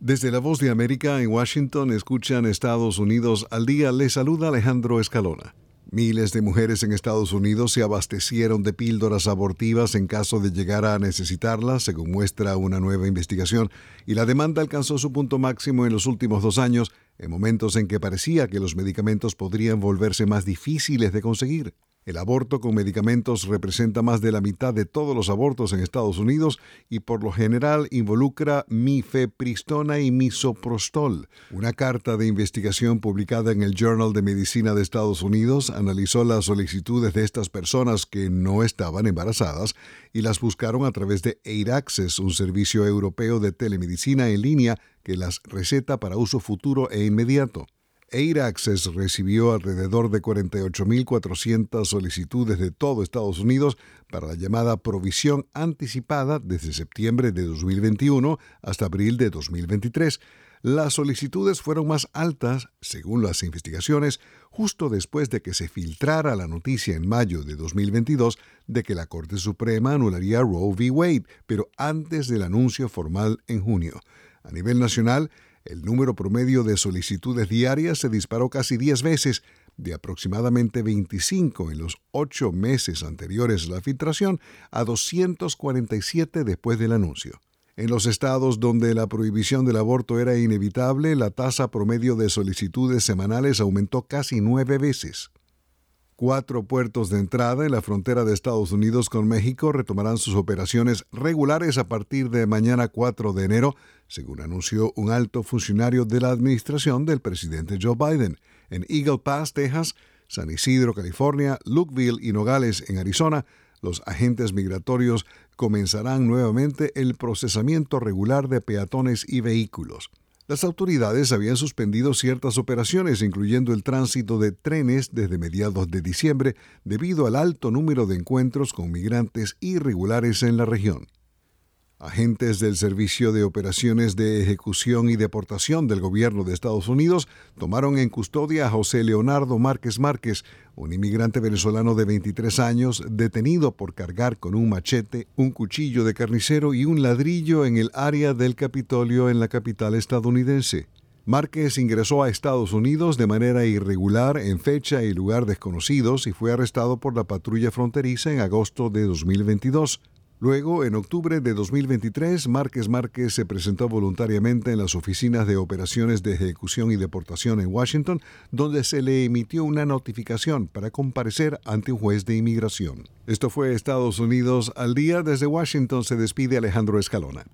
Desde la voz de América en Washington escuchan Estados Unidos al día. Les saluda Alejandro Escalona. Miles de mujeres en Estados Unidos se abastecieron de píldoras abortivas en caso de llegar a necesitarlas, según muestra una nueva investigación, y la demanda alcanzó su punto máximo en los últimos dos años, en momentos en que parecía que los medicamentos podrían volverse más difíciles de conseguir. El aborto con medicamentos representa más de la mitad de todos los abortos en Estados Unidos y por lo general involucra mifepristona y misoprostol. Una carta de investigación publicada en el Journal de Medicina de Estados Unidos analizó las solicitudes de estas personas que no estaban embarazadas y las buscaron a través de AID un servicio europeo de telemedicina en línea que las receta para uso futuro e inmediato. Air Access recibió alrededor de 48.400 solicitudes de todo Estados Unidos para la llamada provisión anticipada desde septiembre de 2021 hasta abril de 2023. Las solicitudes fueron más altas, según las investigaciones, justo después de que se filtrara la noticia en mayo de 2022 de que la Corte Suprema anularía Roe v. Wade, pero antes del anuncio formal en junio. A nivel nacional, el número promedio de solicitudes diarias se disparó casi 10 veces, de aproximadamente 25 en los ocho meses anteriores a la filtración a 247 después del anuncio. En los estados donde la prohibición del aborto era inevitable, la tasa promedio de solicitudes semanales aumentó casi nueve veces. Cuatro puertos de entrada en la frontera de Estados Unidos con México retomarán sus operaciones regulares a partir de mañana 4 de enero, según anunció un alto funcionario de la administración del presidente Joe Biden. En Eagle Pass, Texas, San Isidro, California, Lukeville y Nogales, en Arizona, los agentes migratorios comenzarán nuevamente el procesamiento regular de peatones y vehículos. Las autoridades habían suspendido ciertas operaciones, incluyendo el tránsito de trenes desde mediados de diciembre, debido al alto número de encuentros con migrantes irregulares en la región. Agentes del Servicio de Operaciones de Ejecución y Deportación del Gobierno de Estados Unidos tomaron en custodia a José Leonardo Márquez Márquez, un inmigrante venezolano de 23 años detenido por cargar con un machete, un cuchillo de carnicero y un ladrillo en el área del Capitolio en la capital estadounidense. Márquez ingresó a Estados Unidos de manera irregular en fecha y lugar desconocidos y fue arrestado por la patrulla fronteriza en agosto de 2022. Luego, en octubre de 2023, Márquez Márquez se presentó voluntariamente en las oficinas de operaciones de ejecución y deportación en Washington, donde se le emitió una notificación para comparecer ante un juez de inmigración. Esto fue Estados Unidos al día. Desde Washington se despide Alejandro Escalona.